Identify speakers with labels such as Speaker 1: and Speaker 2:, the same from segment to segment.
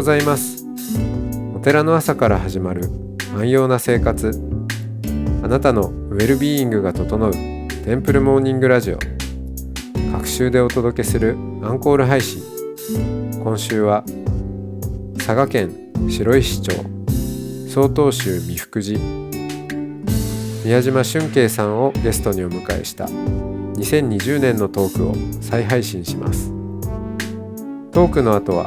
Speaker 1: ございます。お寺の朝から始まる安養な生活。あなたのウェルビーイングが整うテンプルモーニングラジオ。各週でお届けするアンコール配信。今週は佐賀県白石町。曹洞宗三福寺。宮島俊慶さんをゲストにお迎えした2020年のトークを再配信します。トークの後は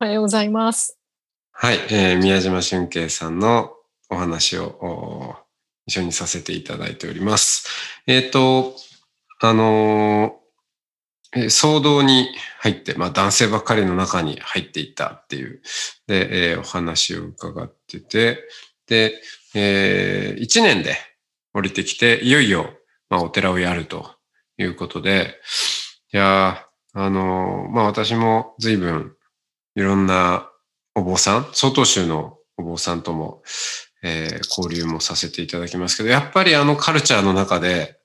Speaker 1: おはようございます。
Speaker 2: はい、
Speaker 1: えー宮島俊慶さんのお話を一緒にさせていただいております。えっ、と、あのーえ騒動に入って、まあ男性ばっかりの中に入っていったっていう、で、えーお話を伺ってて、で、え1年で降りてきて、いよいよ、まあお寺をやるということで、いやあのまあ私も随分いろんなお坊さん、曹洞宗のお坊さんとも、えー交流もさせていただきますけど、やっぱりあのカルチャーの中で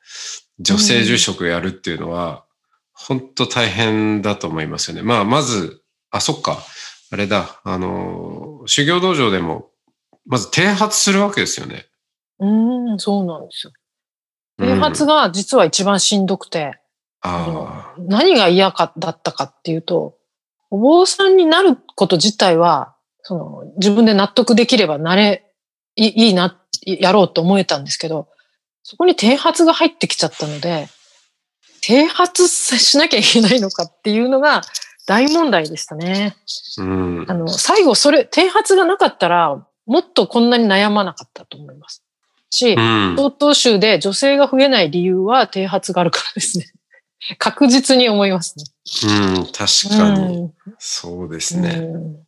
Speaker 1: 女性住職やるっていうのは、本当大変だと思いますよね。まあ、まず、あ、そっか、あれだ、あの、修行道場でも、まず剃髪するわけですよね。
Speaker 2: うーん、そうなんですよ。
Speaker 1: うん
Speaker 2: 啓発が実は一番しんどくて、
Speaker 1: あ
Speaker 2: 何が嫌かだったかっていうと、お坊さんになること自体は、その自分で納得できればなれ、いいいな、やろうと思えたんですけど、そこに啓発が入ってきちゃったので、啓発しなきゃいけないのかっていうのが大問題でしたね。
Speaker 1: あ、うん
Speaker 2: あ。の、最後それ、啓発がなかったら、もっとこんなに悩まなかったと思います。し
Speaker 1: う、ん。
Speaker 2: 曹洞宗で女性が増えない理由は啓発があるからですね。確実に思いますね。
Speaker 1: うん、確かに。
Speaker 2: うん
Speaker 1: そうですね。
Speaker 2: うん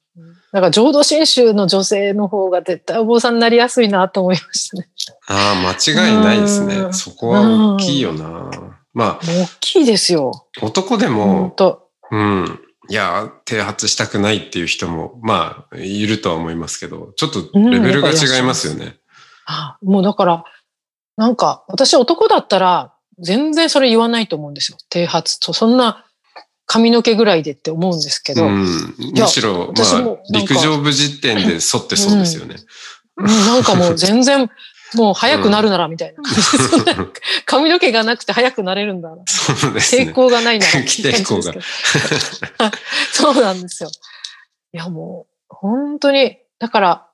Speaker 2: だから浄土真宗の女性の方が絶対お坊さんになりやすいなと思いましたね。
Speaker 1: ああ、間違いないですね。
Speaker 2: うん
Speaker 1: そこは大きいよな。まあ、
Speaker 2: 大きいですよ。
Speaker 1: 男で
Speaker 2: 本
Speaker 1: も、
Speaker 2: 当
Speaker 1: うん。いや、剃髪したくないっていう人も、まあ、いるとは思いますけど、ちょっとレベルが違いますよね。
Speaker 2: あもうだから、なんか私男だったら全然それ言わないと思うんですよ。剃髪と。そんな髪の毛ぐらいでって思うんですけど、
Speaker 1: うん。むしろ、まあ陸上部時点で沿ってそうですよね。
Speaker 2: うんなんかもう全然、もう早くなるならみたいな感じで、そんな髪の毛がなくて早くなれるんだな。
Speaker 1: そうですね。
Speaker 2: 抵抗がないなら。
Speaker 1: 抵抗が
Speaker 2: そうなんですよ。いやもう、本当に、だから、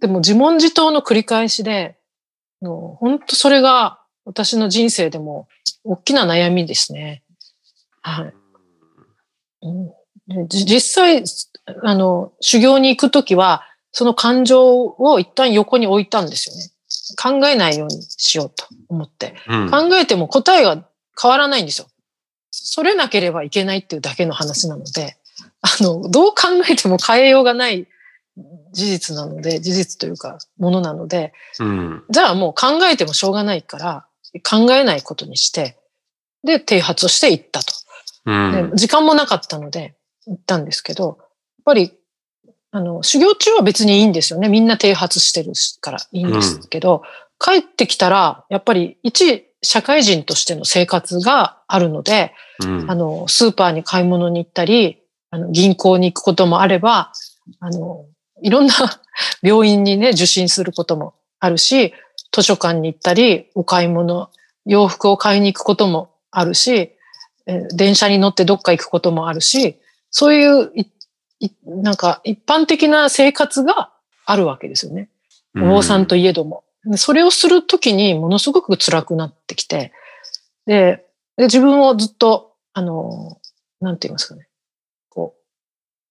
Speaker 2: でも自問自答の繰り返しで、もう本当それが私の人生でも大きな悩みですね。はい。実際、あの、修行に行くときは、その感情を一旦横に置いたんですよね。考えないようにしようと思って。
Speaker 1: うん
Speaker 2: 考えても答えが変わらないんですよ。それなければいけないっていうだけの話なので、あの、どう考えても変えようがない事実なので、事実というか、ものなので、
Speaker 1: うん。
Speaker 2: じゃあもう考えてもしょうがないから、考えないことにして、で、剃髪をしていったと。
Speaker 1: うん。
Speaker 2: で時間もなかったので、行ったんですけど、やっぱり、あの、修行中は別にいいんですよね。みんな剃髪してるからいいんですけど、帰ってきたら、やっぱり一社会人としての生活があるので、
Speaker 1: うん
Speaker 2: あの、スーパーに買い物に行ったり、あの、銀行に行くこともあれば、あの、いろんな 病院にね、受診することもあるし、図書館に行ったり、お買い物、洋服を買いに行くこともあるし、えー電車に乗ってどっか行くこともあるし、そういうなんか一般的な生活があるわけですよね。お坊さんといえども。でそれをするときにものすごく辛くなってきて、で、で自分をずっと、あの、なんて言いますかね。こう、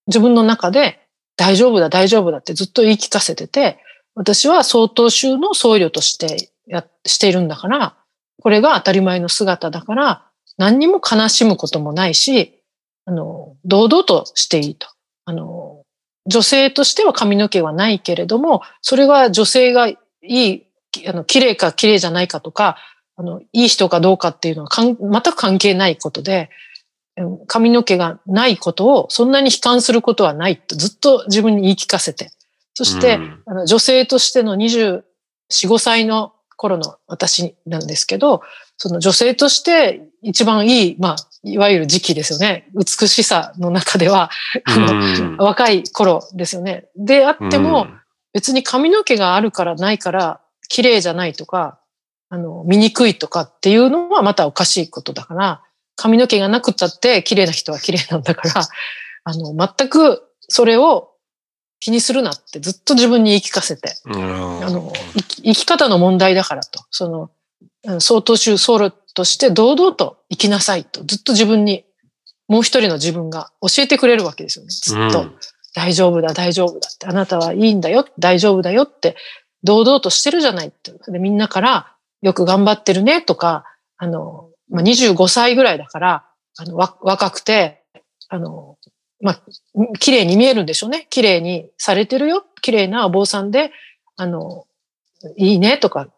Speaker 2: 自分の中で大丈夫だ、大丈夫だってずっと言い聞かせてて、私は曹洞宗の僧侶としてや、しているんだから、これが当たり前の姿だから、何にも悲しむこともないし、あの、堂々としていいと。あの、女性としては髪の毛はないけれども、それが女性がいい、あの、綺麗か綺麗じゃないかとか、あの、いい人かどうかっていうのは全く関係ないことで、髪の毛がないことをそんなに悲観することはないとずっと自分に言い聞かせて、そして、
Speaker 1: うん
Speaker 2: あの女性としての24、5歳の頃の私なんですけど、その女性として一番いい、まあ、いわゆる時期ですよね。美しさの中では、若い頃ですよね。であっても、
Speaker 1: うん
Speaker 2: 別に髪の毛があるからないから、綺麗じゃないとか、あの、醜いとかっていうのはまたおかしいことだから、髪の毛がなくったって綺麗な人は綺麗なんだから、あの、全くそれを気にするなってずっと自分に言い聞かせて、
Speaker 1: うん。
Speaker 2: あの、生き方の問題だからと、その、うん曹洞宗僧侶として堂々と生きなさいと、ずっと自分に、もう一人の自分が教えてくれるわけですよね。ずっと。
Speaker 1: うん。
Speaker 2: 大丈夫だ、大丈夫だって、あなたはいいんだよ、大丈夫だよって、堂々としてるじゃないって。でみんなから、よく頑張ってるねとか、あの、まあ、25歳ぐらいだから、あの、わ若くて、あの、まあ、綺麗に見えるんでしょうね。綺麗にされてるよ。綺麗なお坊さんで、あの、いいねとか、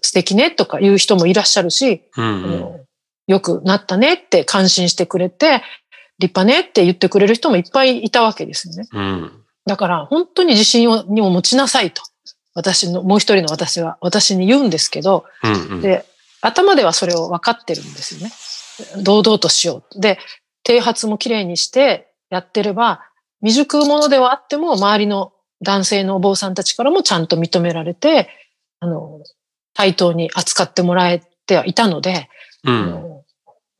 Speaker 2: 素敵ねとか言う人もいらっしゃるし、あ
Speaker 1: うん
Speaker 2: のよくなったねって感心してくれて、立派ねって言ってくれる人もいっぱいいたわけですよね。
Speaker 1: うん
Speaker 2: だから本当に自信をにも持ちなさいと。私の、もう一人の私は私に言うんですけど、
Speaker 1: うんうん
Speaker 2: で、頭ではそれを分かってるんですよね。堂々としよう。で、剃髪もきれいにしてやってれば、未熟者ではあっても、周りの男性のお坊さんたちからもちゃんと認められて、あの、対等に扱ってもらえてはいたので、
Speaker 1: うん。
Speaker 2: あの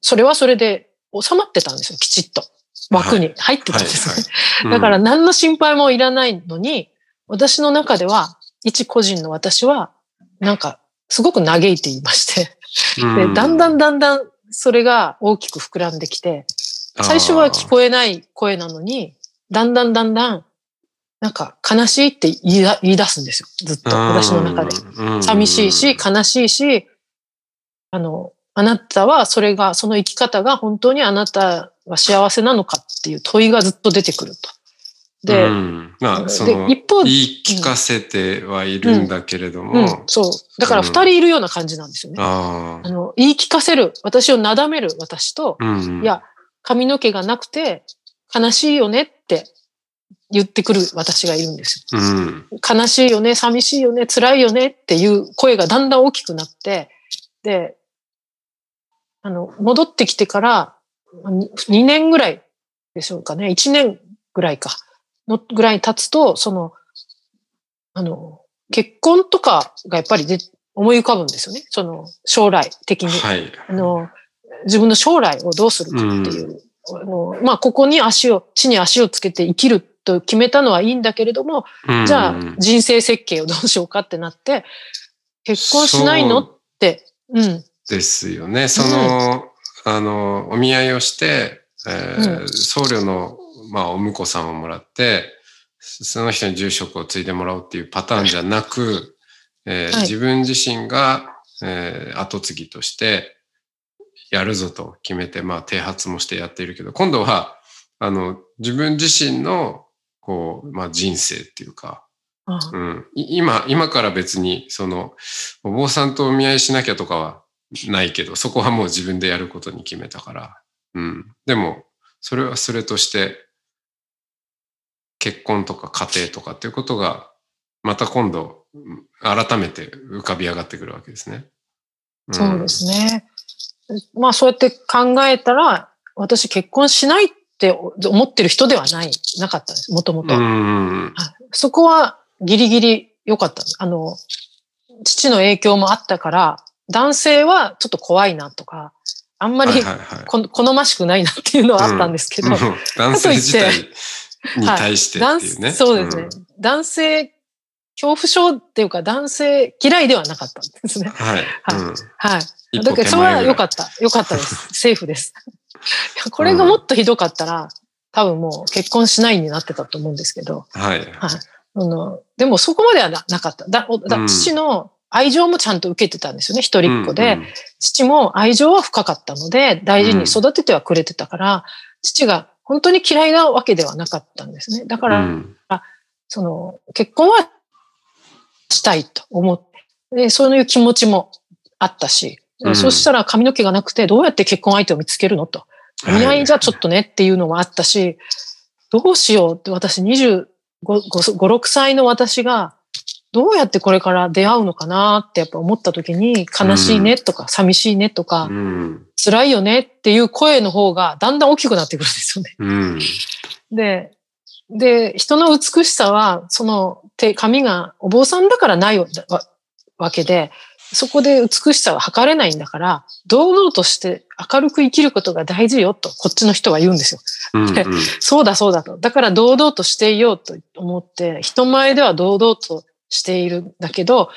Speaker 2: それはそれで収まってたんですよ、きちっと。枠に入ってたんですよね。
Speaker 1: はい
Speaker 2: だから何の心配もいらないのに、私の中では、一個人の私は、なんか、すごく嘆いていまして、で、だんだんだんだんそれが大きく膨らんできて、最初は聞こえない声なのに、だんだんだんだん、なんか悲しいって言いだ言い出すんですよ。ずっと私の中で。
Speaker 1: で
Speaker 2: 寂しいし、悲しいし、あの、あなたはそれが、その生き方が本当にあなたは幸せなのかっていう問いがずっと出てくると。で、
Speaker 1: うん。まあ、
Speaker 2: で
Speaker 1: その、
Speaker 2: 一方
Speaker 1: 言い聞かせてはいるんだけれど
Speaker 2: うん。
Speaker 1: も、、
Speaker 2: そう。だから二人いるような感じなんですよね。
Speaker 1: あ
Speaker 2: の、言い聞かせる、私をなだめる私と、
Speaker 1: うん。
Speaker 2: いや、髪の毛がなくて悲しいよねって言ってくる私がいるんですよ。
Speaker 1: うん、
Speaker 2: 悲しいよね、寂しいよね、辛いよねっていう声がだんだん大きくなって、で、あの、戻ってきてから2年ぐらいでしょうかね、1年ぐらいか、のぐらい経つと、その、あの、結婚とかがやっぱりで思い浮かぶんですよね。その、将来的に。
Speaker 1: はい。
Speaker 2: あの、自分の将来をどうするかっていう。あのまあ、ここに足を、地に足をつけて生きると決めたのはいいんだけれども、
Speaker 1: うん。
Speaker 2: じゃあ人生設計をどうしようかってなって、結婚しないのって、うん、
Speaker 1: ですよね。その、あの、お見合いをして、えー
Speaker 2: うん。
Speaker 1: 僧侶の、まあ、お婿さんをもらって、その人に住職を継いでもらおうっていうパターンじゃなく、えー
Speaker 2: はい。
Speaker 1: 自分自身が、えー後継ぎとしてやるぞと決めて、まあ、剃髪もしてやっているけど、今度は、あの、自分自身の、こう、まあ、人生っていうか、
Speaker 2: あ
Speaker 1: うん、い今、今から別に、その、お坊さんとお見合いしなきゃとかはないけど、そこはもう自分でやることに決めたから。うん。でも、それはそれとして、結婚とか家庭とかっていうことが、また今度、うん改めて浮かび上がってくるわけですね。ん
Speaker 2: そうですね。まあ、そうやって考えたら、私結婚しないって思ってる人ではない、なかったんです、もともと。そこはギリギリ良かったんです。あの、父の影響もあったから、男性はちょっと怖いなとか、あんまり好ましくないなっていうのはあったんですけど、
Speaker 1: 男性自体に対してって
Speaker 2: 男
Speaker 1: いうね。
Speaker 2: そうですね、男性、恐怖症っていうか男性嫌いではなかったんですね。
Speaker 1: はい。
Speaker 2: はい
Speaker 1: うん
Speaker 2: はい。だからそれは良かった。良かったです。セーフです。これがもっとひどかったら、多分もう結婚しないになってたと思うんですけど、
Speaker 1: はい。
Speaker 2: はい。あのでもそこまではななかった。だおだ
Speaker 1: うん
Speaker 2: 父の愛情もちゃんと受けてたんですよね、一人っ子で。
Speaker 1: うんうん
Speaker 2: 父も愛情は深かったので、大事に育ててはくれてたから、父が本当に嫌いなわけではなかったんですね。だから、
Speaker 1: うん
Speaker 2: その、結婚はしたいと思って、で、そういう気持ちもあったし、
Speaker 1: うん
Speaker 2: そしたら髪の毛がなくて、どうやって結婚相手を見つけるのと。お見合いじゃちょっとねっていうのもあったし、どうしようって私25、5 6歳の私が、どうやってこれから出会うのかなってやっぱ思った時に、悲しいねとか、寂しいねとか、
Speaker 1: うん。
Speaker 2: 辛いよねっていう声の方がだんだん大きくなってくるんですよね。
Speaker 1: うん。
Speaker 2: で、で、人の美しさは、その手、髪がお坊さんだからないわわけで、そこで美しさは測れないんだから、堂々として明るく生きることが大事よと、こっちの人は言うんですよ。
Speaker 1: うん。うん
Speaker 2: そうだそうだと。だから堂々としていようと思って、人前では堂々としているんだけど、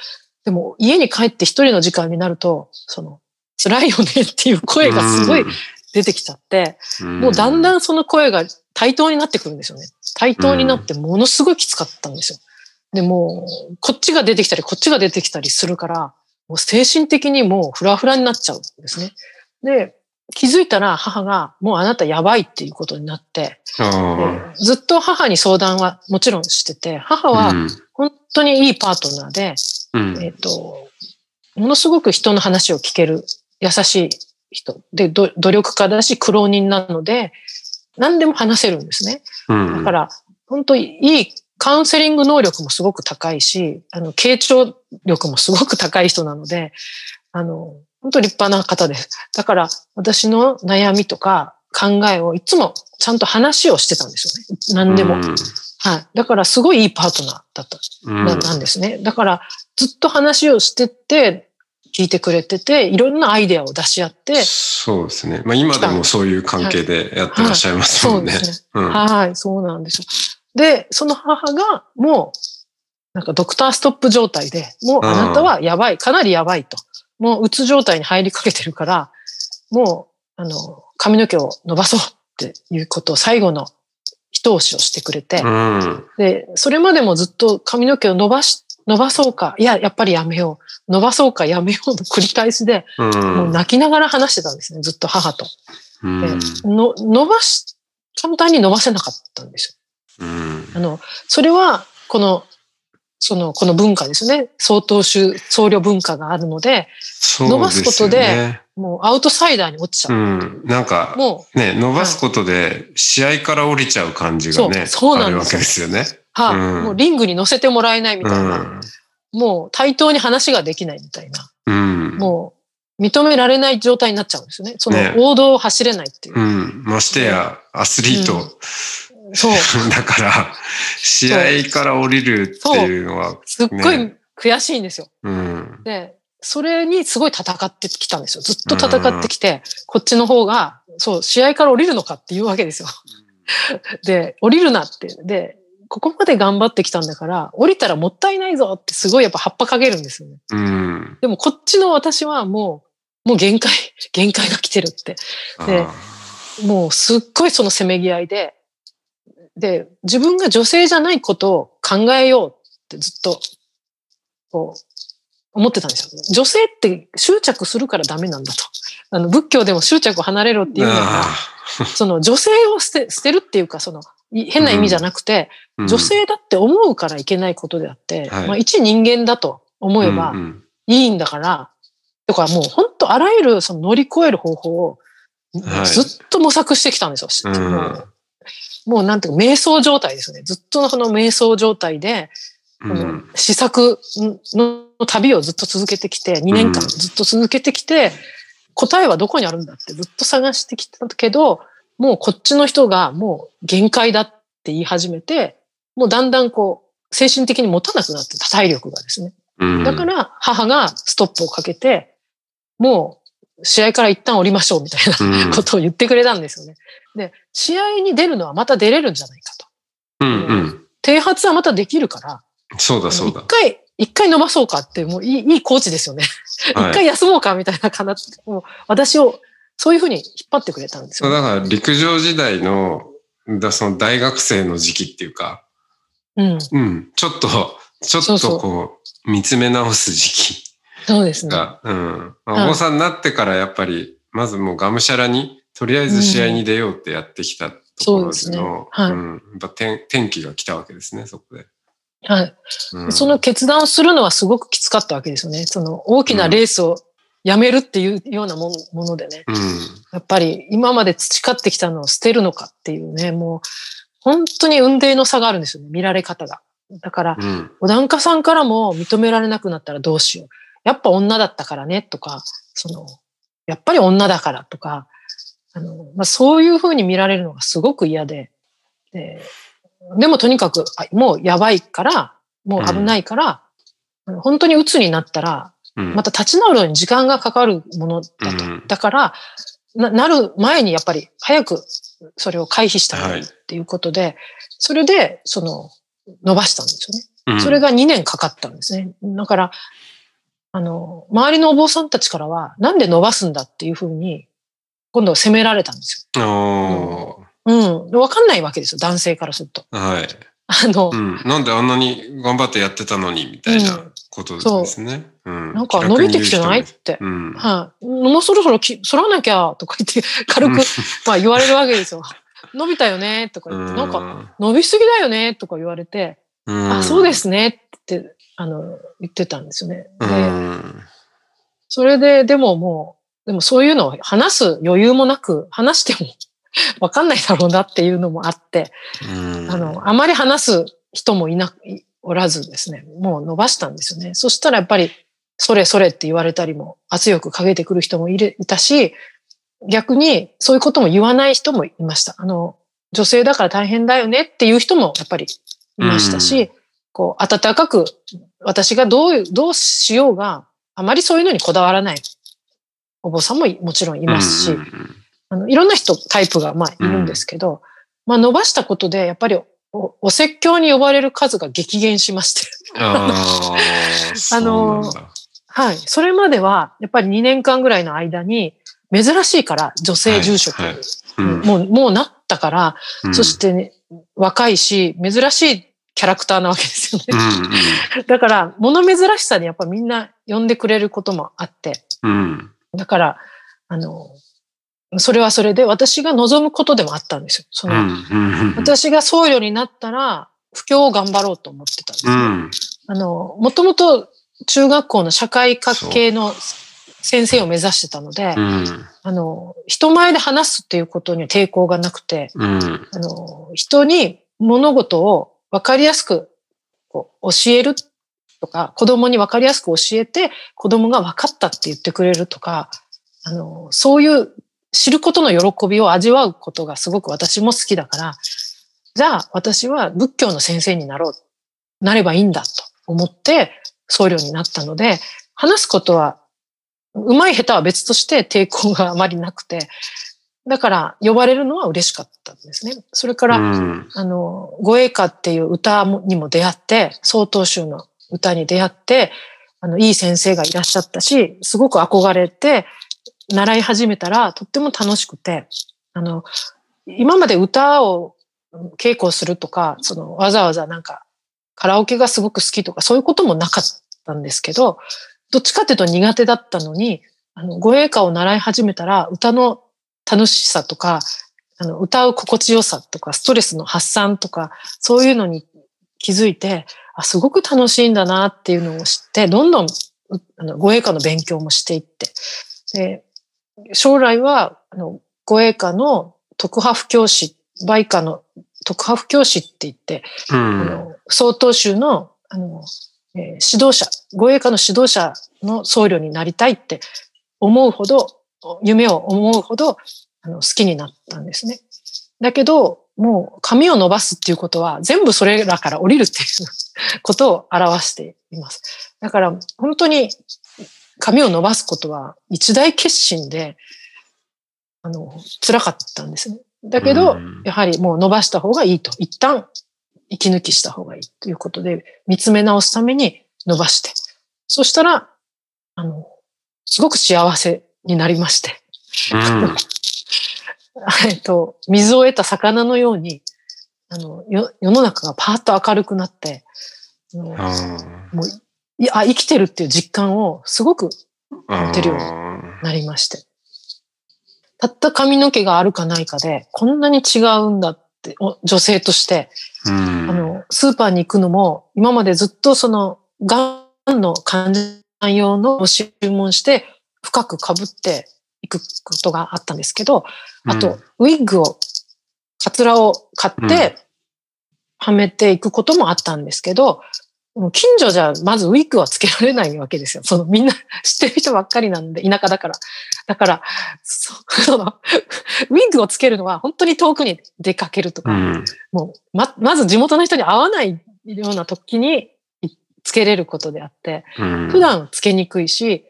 Speaker 2: でも家に帰って一人の時間になると、その、辛いよねっていう声がすごい出てきちゃって、もうだんだ
Speaker 1: ん、
Speaker 2: んその声が対等になってくるんですよね。対等になってものすごいきつかったんですよ。で、もう、こっちが出てきたり、こっちが出てきたりするから、もう精神的にもうフラフラになっちゃうんですね。で、気づいたら母が、もうあなたやばいっていうことになって、ずっと母に相談はもちろんしてて、母
Speaker 1: あ。
Speaker 2: は
Speaker 1: うん
Speaker 2: 本当にいいパートナーで、
Speaker 1: うん
Speaker 2: えっ、と、ものすごく人の話を聞ける優しい人で、ど努力家だし苦労人なので、何でも話せるんですね。
Speaker 1: うん
Speaker 2: だから、本当にいいカウンセリング能力もすごく高いし、あの、傾聴力もすごく高い人なので、あの、本当立派な方です。だから、私の悩みとか考えをいつもちゃんと話をしてたんですよね。何でも。
Speaker 1: うん
Speaker 2: はい。だから、すごいいいパートナーだった。
Speaker 1: うん
Speaker 2: ななんですね。だから、ずっと話をしてって、聞いてくれてて、いろんなアイデアを出し合って、
Speaker 1: そうですね。まあ今でもそういう関係でやってらっしゃいますもね
Speaker 2: そうんね。
Speaker 1: うん
Speaker 2: はい、そうなんですよ。で、その母が、もう、なんかドクターストップ状態で、もうあなたはやばい、かなりやばいと。もううつ状態に入りかけてるから、もう、あの、髪の毛を伸ばそうっていうことを最後の一押しをしてくれて、
Speaker 1: うん。
Speaker 2: で、それまでもずっと髪の毛を伸ばし、伸ばそうか、いや、やっぱりやめよう。伸ばそうか、やめようの繰り返しで、
Speaker 1: うん。
Speaker 2: もう泣きながら話してたんですね、ずっと母と。
Speaker 1: うん
Speaker 2: で、の伸ばし、簡単に伸ばせなかったんです
Speaker 1: うん
Speaker 2: よ。あの、それは、この、その、この文化ですね。曹洞宗、僧侶文化があるので、
Speaker 1: そう
Speaker 2: 伸ばすことでもうアウトサイダーに落ちちゃう。
Speaker 1: うん。なんか、
Speaker 2: もう、
Speaker 1: ね、伸ばすことで試合から降りちゃう感じがね、
Speaker 2: そうそうなんです
Speaker 1: あるわけですよね。
Speaker 2: は、
Speaker 1: うん
Speaker 2: もうリングに乗せてもらえないみたいな。
Speaker 1: うん。
Speaker 2: もう対等に話ができないみたいな。
Speaker 1: うん。
Speaker 2: もう認められない状態になっちゃうんですよね。その
Speaker 1: ね
Speaker 2: 王道を走れないっていう。
Speaker 1: うん。ましてや、アスリート、
Speaker 2: そう。
Speaker 1: だから、試合から降りるっていうのは、
Speaker 2: すっごい
Speaker 1: ね
Speaker 2: 悔しいんですよ。
Speaker 1: うん。
Speaker 2: で、それにすごい戦ってきたんですよ。ずっと戦ってきて、こっちの方が、そう、試合から降りるのかっていうわけですよ。で、降りるなって。で、ここまで頑張ってきたんだから、降りたらもったいないぞってすごいやっぱ葉っぱかけるんですよね。
Speaker 1: うん。
Speaker 2: でもこっちの私はもう、もう限界、限界が来てるって。で
Speaker 1: あ
Speaker 2: もうすっごいそのせめぎ合いで、で、自分が女性じゃないことを考えようってずっと、こう、思ってたんですよ。女性って執着するからダメなんだと。あの、仏教でも執着を離れろって
Speaker 1: ー
Speaker 2: いうのが、
Speaker 1: あ
Speaker 2: その女性を捨て捨てるっていうか、その、い変な意味じゃなくて、
Speaker 1: ー。
Speaker 2: 女性だって思うからいけないことであって、
Speaker 1: はい。
Speaker 2: まあ一人間だと思えば
Speaker 1: うんうん。
Speaker 2: いいんだから、だからもう本当あらゆるその乗り越える方法を
Speaker 1: はい。
Speaker 2: ずっと模索してきたんですよ。
Speaker 1: うん。
Speaker 2: もうもうなんていうか、瞑想状態ですよね。ずっとその瞑想状態で、この
Speaker 1: うん
Speaker 2: 試作の旅をずっと続けてきて、2年間ずっと続けてきて、答えはどこにあるんだってずっと探してきたけど、もうこっちの人がもう限界だって言い始めて、もうだんだんこう、精神的に持たなくなってた体力がですね。
Speaker 1: うん
Speaker 2: だから母がストップをかけて、もう試合から一旦降りましょうみたいな
Speaker 1: うん
Speaker 2: ことを言ってくれたんですよね。で、試合に出るのはまた出れるんじゃないかと。
Speaker 1: うんうん。
Speaker 2: 低発はまたできるから、
Speaker 1: そうだそうだ
Speaker 2: 一。回、一回伸ばそうかって、もういい、いいコーチですよね。
Speaker 1: はい
Speaker 2: 一回休もうかみたいな形で、もう私をそういうふうに引っ張ってくれたんですよ。
Speaker 1: そうだから陸上時代の、だその大学生の時期っていうか、
Speaker 2: うん。
Speaker 1: うん、ちょっと、ちょっ
Speaker 2: そうそう
Speaker 1: とこう、見つめ直す時期
Speaker 2: そうですね。
Speaker 1: が、うん。ま
Speaker 2: はい
Speaker 1: あお坊さんになってからやっぱり、まずもうがむしゃらに、とりあえず試合に出ようってやってきたところでの、
Speaker 2: そうですねはい
Speaker 1: うん、やっぱ転転機が来たわけですね、そこで。
Speaker 2: はい。
Speaker 1: うん
Speaker 2: その決断をするのはすごくきつかったわけですよね。その大きなレースをやめるっていうようなものでね。
Speaker 1: うん。
Speaker 2: やっぱり今まで培ってきたのを捨てるのかっていうね、もう本当に運命の差があるんですよね、見られ方が。だから、
Speaker 1: うん。
Speaker 2: お檀家さんからも認められなくなったらどうしよう。やっぱ女だったからねとか、その、やっぱり女だからとか、あの、まあ、そういうふうに見られるのがすごく嫌で、ででもとにかく、あもうやばいから、もう危ないから、あの本当に鬱になったら、
Speaker 1: うん。
Speaker 2: また立ち直るのに時間がかかるものだと。
Speaker 1: うん
Speaker 2: だからな、なる前にやっぱり早くそれを回避した方がいい
Speaker 1: はい
Speaker 2: っていうことで、それで、その、伸ばしたんですよね。
Speaker 1: うん
Speaker 2: それが2年かかったんですね。だから、あの、周りのお坊さんたちからは、なんで伸ばすんだっていうふうに、今度責められたんですよ。うん。わかんないわけですよ、男性からすると。
Speaker 1: はい。
Speaker 2: あの、
Speaker 1: うん。なんであんなに頑張ってやってたのに、みたいなことですね。うん。
Speaker 2: なんか伸びてきてないって。
Speaker 1: うん。
Speaker 2: はい、もうそろそろき反らなきゃとか言って 軽くまあ言われるわけですよ。伸びたよねとか言って、なんか伸びすぎだよねとか言われて、
Speaker 1: うん、
Speaker 2: あ、そうですねってあの言ってたんですよね。それででももう、でもそういうのを話す余裕もなく、話してもわかんないだろうなっていうのもあって、
Speaker 1: うん。
Speaker 2: あの、あまり話す人もいなく、いおらずですね、もう伸ばしたんですよね。そしたらやっぱり、それそれって言われたりも、圧力かけてくる人もいるいたし、逆にそういうことも言わない人もいました。あの、女性だから大変だよねっていう人もやっぱりいましたし、こう、温かく、私がどうどうしようが、あまりそういうのにこだわらない。お坊さんもいもちろんいますし、
Speaker 1: うんうん
Speaker 2: あのいろんな人、タイプがまあいるんですけど、まあ伸ばしたことで、やっぱりおお説教に呼ばれる数が激減しまして。
Speaker 1: あ あ、そうなんだ。
Speaker 2: はい。それまでは、やっぱり2年間ぐらいの間に、珍しいから、女性住職、
Speaker 1: はいはいうん
Speaker 2: もう、もうなったから、
Speaker 1: うん
Speaker 2: そして、ね、若いし、珍しいキャラクターなわけですよ
Speaker 1: う
Speaker 2: ね。
Speaker 1: ん
Speaker 2: だから、物珍しさにやっぱみんな呼んでくれることもあって、
Speaker 1: うん。うん。
Speaker 2: だから、あの、それはそれで私が望むことでもあったんですよ。その、
Speaker 1: うん。
Speaker 2: 私が僧侶になったら、布教を頑張ろうと思ってたんですね。
Speaker 1: うん。
Speaker 2: あの、もともと中学校の社会科系の先生を目指してたので、
Speaker 1: うん。
Speaker 2: あの、人前で話すっていうことには抵抗がなくて、
Speaker 1: うん。
Speaker 2: あの、人に物事を分かりやすく教えるとか、子供に分かりやすく教えて、子供が分かったって言ってくれるとか、あの、そういう知ることの喜びを味わうことがすごく私も好きだから、じゃあ私は仏教の先生になろう、なればいいんだと思って僧侶になったので、話すことは、うまい下手は別として抵抗があまりなくて、だから呼ばれるのは嬉しかったんですね。それから、
Speaker 1: うん。
Speaker 2: あの、護衛歌っていう歌もにも出会って、曹洞宗の歌に出会って、あの、いい先生がいらっしゃったし、すごく憧れて、習い始めたら、とっても楽しくて、あの、今まで歌を稽古するとか、その、わざわざなんか、カラオケがすごく好きとか、そういうこともなかったんですけど、どっちかっていうと苦手だったのに、あの、護衛歌を習い始めたら、歌の楽しさとか、あの、歌う心地よさとか、ストレスの発散とか、そういうのに気づいて、あ、すごく楽しいんだなっていうのを知って、どんどん、あの、護衛歌の勉強もしていって、で、将来は、あの、護衛歌の特派布教師、売歌の特派布教師って言って、あ
Speaker 1: うん。
Speaker 2: の、曹洞宗の、あの、えー指導者、護衛歌の指導者の僧侶になりたいって思うほど、夢を思うほど、あの、好きになったんですね。だけど、もう髪を伸ばすっていうことは全部それらから降りるっていうことを表しています。だから本当に髪を伸ばすことは一大決心で、あの、辛かったんですね。だけど、
Speaker 1: うん
Speaker 2: やはりもう伸ばした方がいいと。一旦息抜きした方がいいということで、見つめ直すために伸ばして。そしたら、あの、すごく幸せになりまして。
Speaker 1: うん。
Speaker 2: えっと、水を得た魚のように、あの、よ世の中がパーッと明るくなって、もういや、あ生きてるっていう実感をすごく
Speaker 1: あ。
Speaker 2: 持てるように
Speaker 1: あ
Speaker 2: なりまして。たった髪の毛があるかないかで、こんなに違うんだって、お女性として、
Speaker 3: うん。
Speaker 2: あの、スーパーに行くのも、今までずっとその、がんの患者さん用のを注文して、深く被っていくことがあったんですけど、あと、ウィッグを、カツラを買って、はめていくこともあったんですけど、もう近所じゃまずウィッグはつけられないわけですよ。そのみんな知ってる人ばっかりなんで、田舎だから。だから、そその、ウィッグをつけるのは本当に遠くに出かけるとか、
Speaker 3: うん。
Speaker 2: もう、ま、まず地元の人に会わないような時にいつけれることであって、
Speaker 3: うん。
Speaker 2: 普段つけにくいし、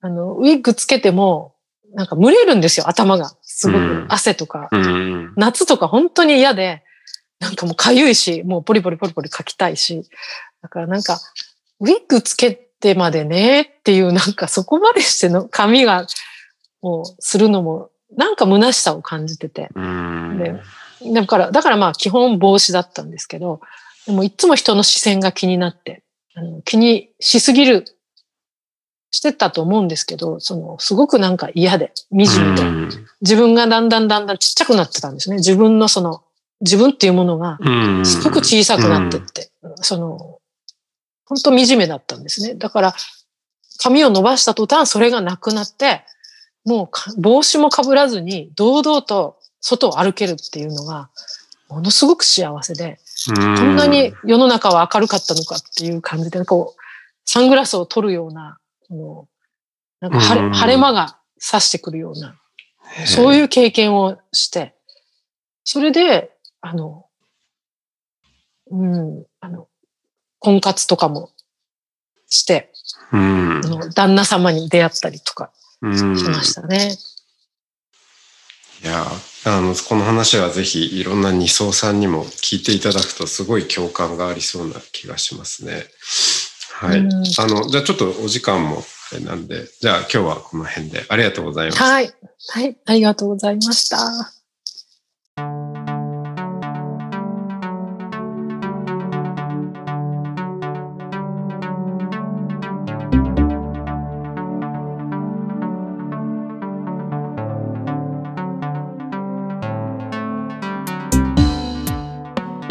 Speaker 2: あの、ウィッグつけても、なんか蒸れるんですよ、頭が。すご
Speaker 3: うん
Speaker 2: く汗とか。
Speaker 3: うん。
Speaker 2: 夏とか本当に嫌で、なんかもう痒いし、もうポリポリポリポリ書きたいし。だからなんか、ウィッグつけてまでねっていう、なんかそこまでしての髪が、をするのも、なんか虚しさを感じてて。
Speaker 3: うん。
Speaker 2: でだから、だからまあ基本帽子だったんですけど、でもいつも人の視線が気になって、あの気にしすぎる、してたと思うんですけど、その、すごくなんか嫌で、惨めで、自分がだんだんだんだんちっちゃくなってたんですね。自分のその、自分っていうものが、
Speaker 3: うん。
Speaker 2: すごく小さくなってって、その、本当惨めだったんですね。だから、髪を伸ばした途端、それがなくなって、もうか帽子もかぶらずに、堂々と外を歩けるっていうのが、ものすごく幸せで、
Speaker 3: こ
Speaker 2: こんなに世の中は明るかったのかっていう感じで、こう、サングラスを取るような、そのなんか晴れ
Speaker 3: うん
Speaker 2: 晴れ間が差してくるような、そう
Speaker 3: う。
Speaker 2: いう経験をして、それで、あの、うん、婚活とかもして、
Speaker 3: うん
Speaker 2: 旦那様に出会ったりとか
Speaker 3: うん。
Speaker 2: しましたね。
Speaker 3: いや、あの、この話はぜひいろんな二層さんにも聞いていただくとすごい共感がありそうな気がしますね。はい。
Speaker 2: うん
Speaker 3: あの、じゃあちょっとお時間もあれなんで、じゃあ今日はこの辺でありがとうございます。
Speaker 2: はい。はい。ありがとうございました。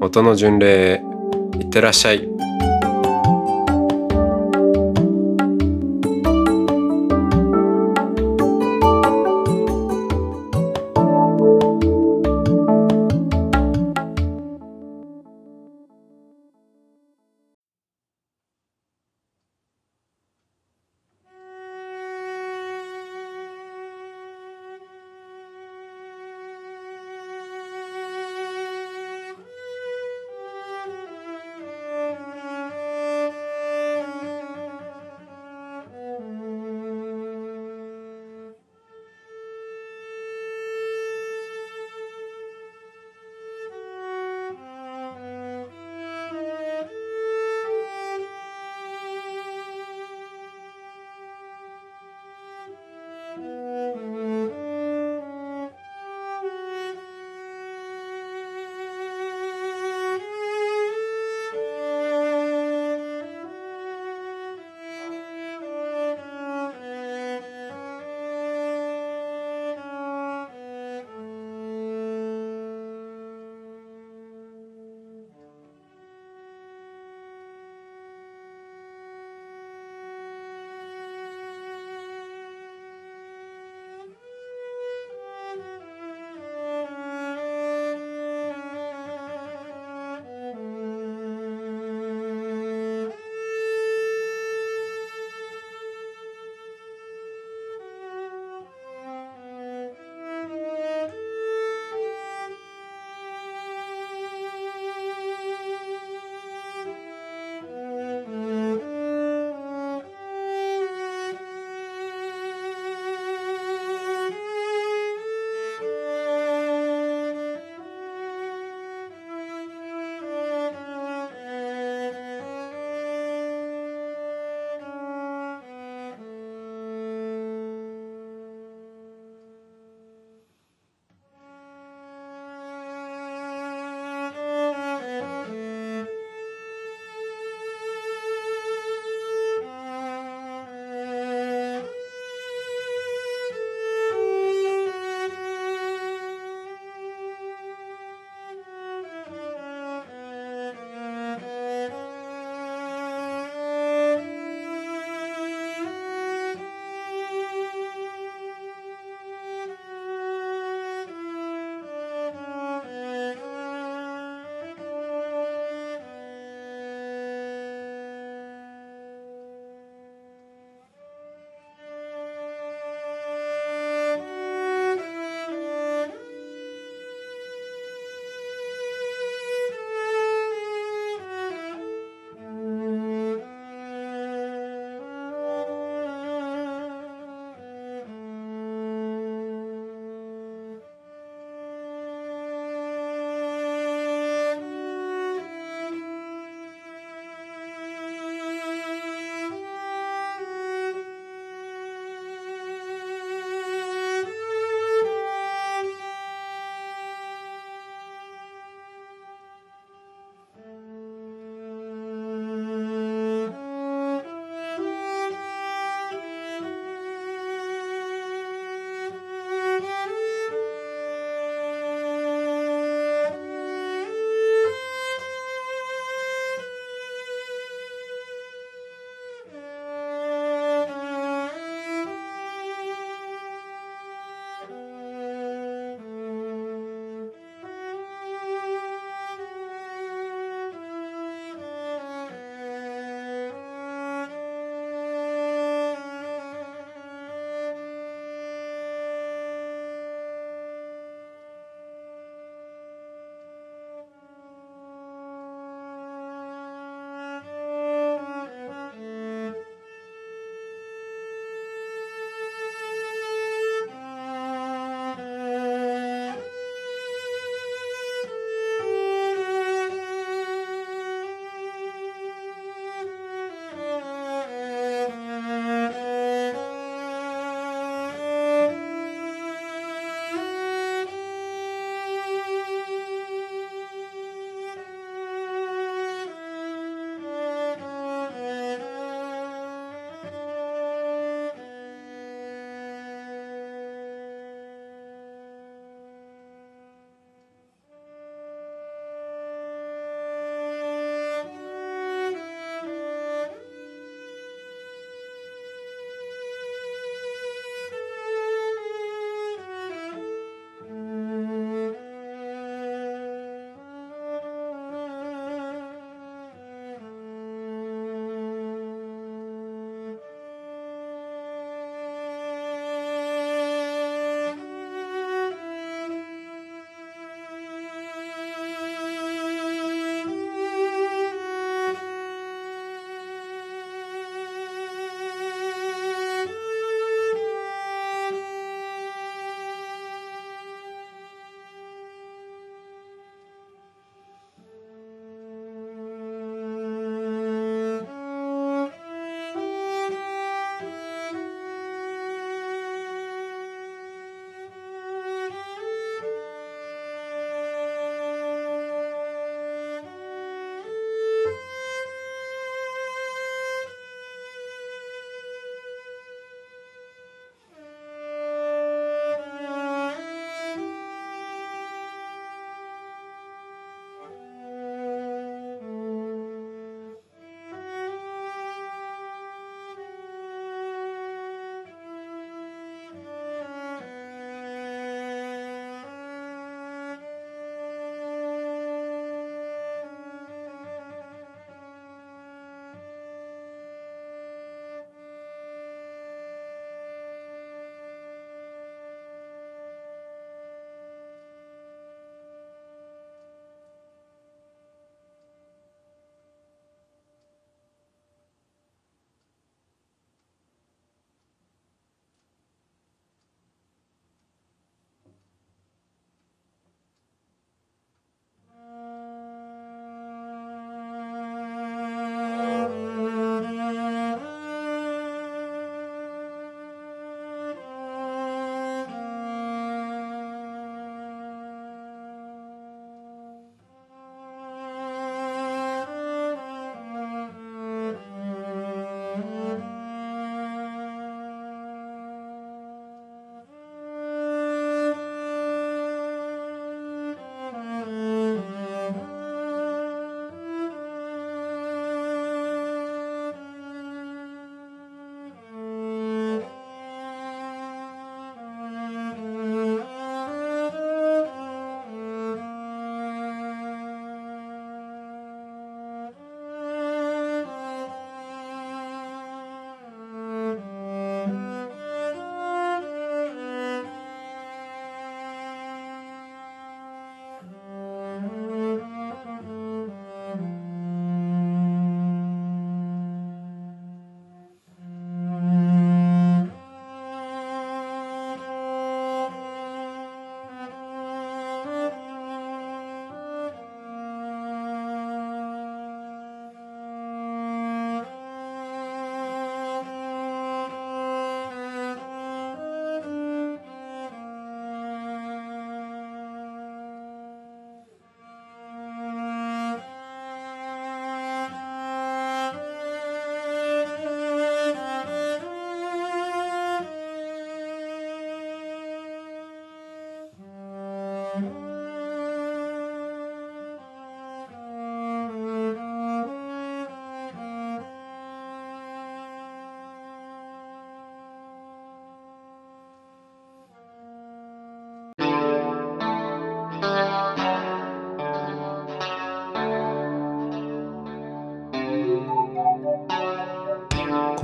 Speaker 1: 音の巡礼へいってらっしゃい。